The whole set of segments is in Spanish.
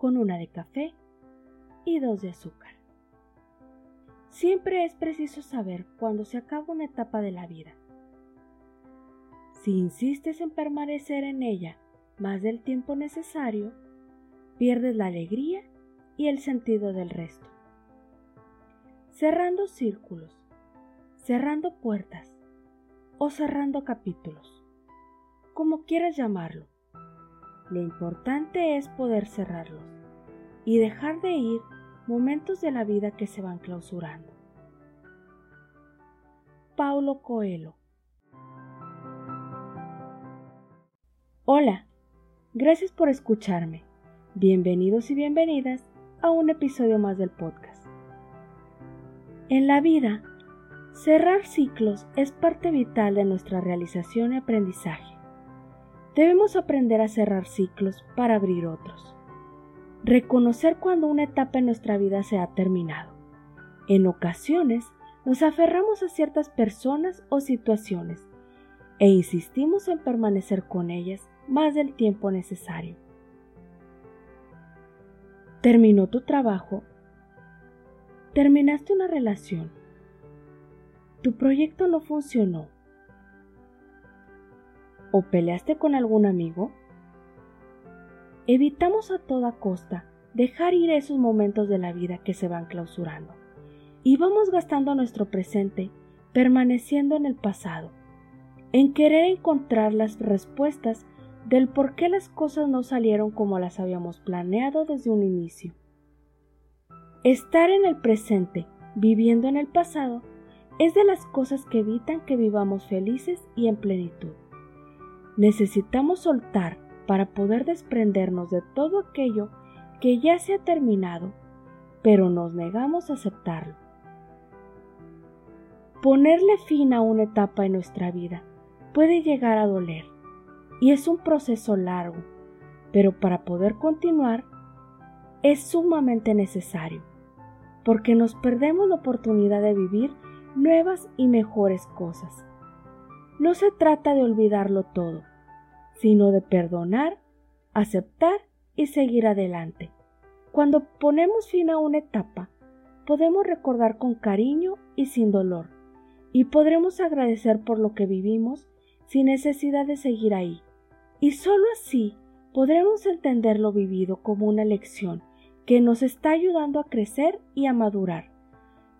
con una de café y dos de azúcar. Siempre es preciso saber cuándo se acaba una etapa de la vida. Si insistes en permanecer en ella más del tiempo necesario, pierdes la alegría y el sentido del resto. Cerrando círculos, cerrando puertas o cerrando capítulos, como quieras llamarlo. Lo importante es poder cerrarlos y dejar de ir momentos de la vida que se van clausurando. Paulo Coelho Hola, gracias por escucharme. Bienvenidos y bienvenidas a un episodio más del podcast. En la vida, cerrar ciclos es parte vital de nuestra realización y aprendizaje. Debemos aprender a cerrar ciclos para abrir otros. Reconocer cuando una etapa en nuestra vida se ha terminado. En ocasiones, nos aferramos a ciertas personas o situaciones e insistimos en permanecer con ellas más del tiempo necesario. Terminó tu trabajo. Terminaste una relación. Tu proyecto no funcionó. ¿O peleaste con algún amigo? Evitamos a toda costa dejar ir esos momentos de la vida que se van clausurando y vamos gastando nuestro presente permaneciendo en el pasado, en querer encontrar las respuestas del por qué las cosas no salieron como las habíamos planeado desde un inicio. Estar en el presente, viviendo en el pasado, es de las cosas que evitan que vivamos felices y en plenitud. Necesitamos soltar para poder desprendernos de todo aquello que ya se ha terminado, pero nos negamos a aceptarlo. Ponerle fin a una etapa en nuestra vida puede llegar a doler y es un proceso largo, pero para poder continuar es sumamente necesario, porque nos perdemos la oportunidad de vivir nuevas y mejores cosas. No se trata de olvidarlo todo, sino de perdonar, aceptar y seguir adelante. Cuando ponemos fin a una etapa, podemos recordar con cariño y sin dolor, y podremos agradecer por lo que vivimos sin necesidad de seguir ahí y sólo así podremos entender lo vivido como una lección que nos está ayudando a crecer y a madurar.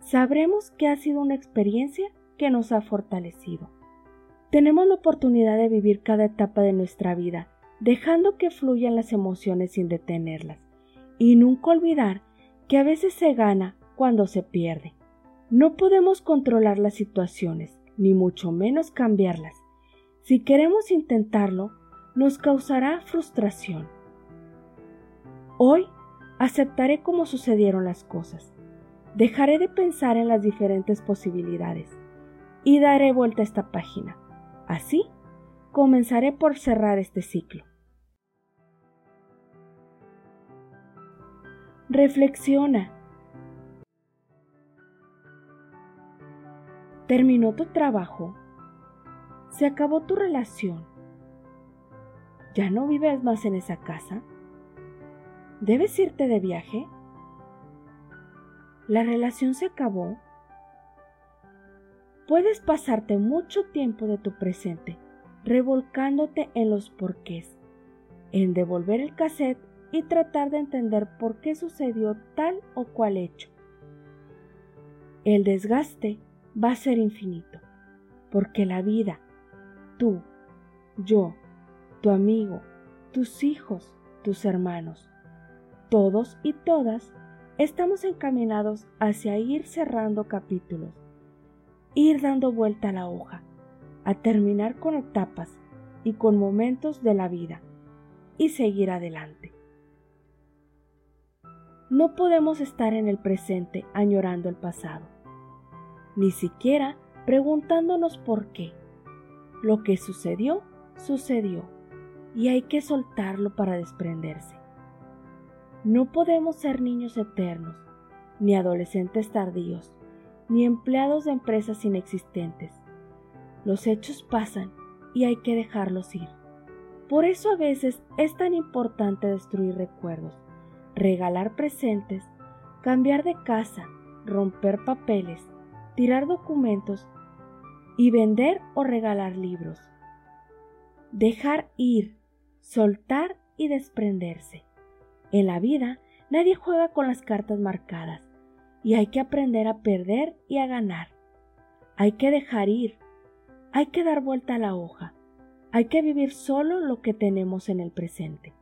Sabremos que ha sido una experiencia que nos ha fortalecido. Tenemos la oportunidad de vivir cada etapa de nuestra vida, dejando que fluyan las emociones sin detenerlas, y nunca olvidar que a veces se gana cuando se pierde. No podemos controlar las situaciones, ni mucho menos cambiarlas. Si queremos intentarlo, nos causará frustración. Hoy aceptaré cómo sucedieron las cosas. Dejaré de pensar en las diferentes posibilidades y daré vuelta a esta página. Así, comenzaré por cerrar este ciclo. Reflexiona. ¿Terminó tu trabajo? ¿Se acabó tu relación? ¿Ya no vives más en esa casa? ¿Debes irte de viaje? ¿La relación se acabó? Puedes pasarte mucho tiempo de tu presente revolcándote en los porqués, en devolver el cassette y tratar de entender por qué sucedió tal o cual hecho. El desgaste va a ser infinito, porque la vida, tú, yo, tu amigo, tus hijos, tus hermanos. Todos y todas estamos encaminados hacia ir cerrando capítulos, ir dando vuelta a la hoja, a terminar con etapas y con momentos de la vida y seguir adelante. No podemos estar en el presente añorando el pasado, ni siquiera preguntándonos por qué. Lo que sucedió, sucedió y hay que soltarlo para desprenderse. No podemos ser niños eternos, ni adolescentes tardíos, ni empleados de empresas inexistentes. Los hechos pasan y hay que dejarlos ir. Por eso a veces es tan importante destruir recuerdos, regalar presentes, cambiar de casa, romper papeles, tirar documentos y vender o regalar libros. Dejar ir, soltar y desprenderse. En la vida nadie juega con las cartas marcadas y hay que aprender a perder y a ganar. Hay que dejar ir, hay que dar vuelta a la hoja, hay que vivir solo lo que tenemos en el presente.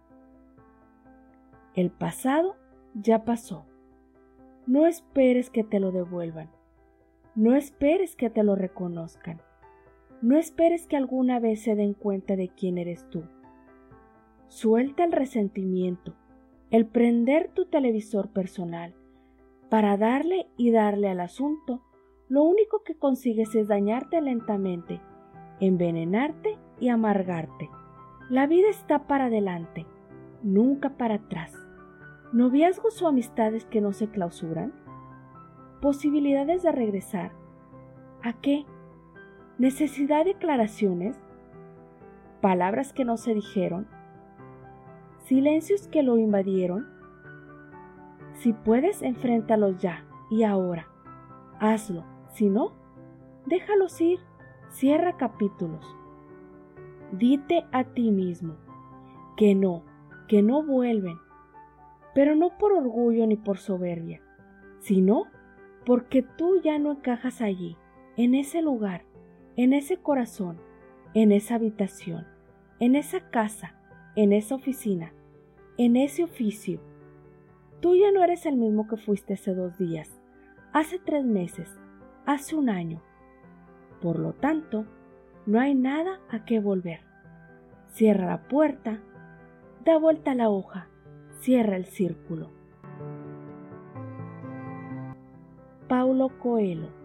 El pasado ya pasó. No esperes que te lo devuelvan. No esperes que te lo reconozcan. No esperes que alguna vez se den cuenta de quién eres tú. Suelta el resentimiento, el prender tu televisor personal. Para darle y darle al asunto, lo único que consigues es dañarte lentamente, envenenarte y amargarte. La vida está para adelante, nunca para atrás. ¿Noviazgos o amistades que no se clausuran? ¿Posibilidades de regresar? ¿A qué? ¿Necesidad de aclaraciones? ¿Palabras que no se dijeron? ¿Silencios que lo invadieron? Si puedes, enfréntalos ya y ahora. Hazlo. Si no, déjalos ir. Cierra capítulos. Dite a ti mismo que no, que no vuelven, pero no por orgullo ni por soberbia, sino porque tú ya no encajas allí, en ese lugar, en ese corazón, en esa habitación, en esa casa, en esa oficina, en ese oficio. Tú ya no eres el mismo que fuiste hace dos días, hace tres meses, hace un año. Por lo tanto, no hay nada a qué volver. Cierra la puerta, da vuelta la hoja, cierra el círculo. Paulo Coelho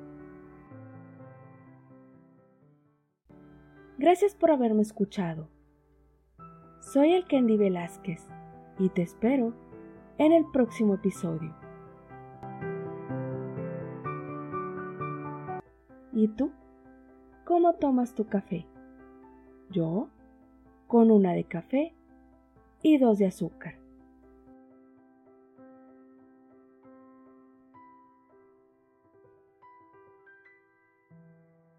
Gracias por haberme escuchado. Soy el Candy Velázquez y te espero en el próximo episodio. ¿Y tú? ¿Cómo tomas tu café? Yo, con una de café y dos de azúcar.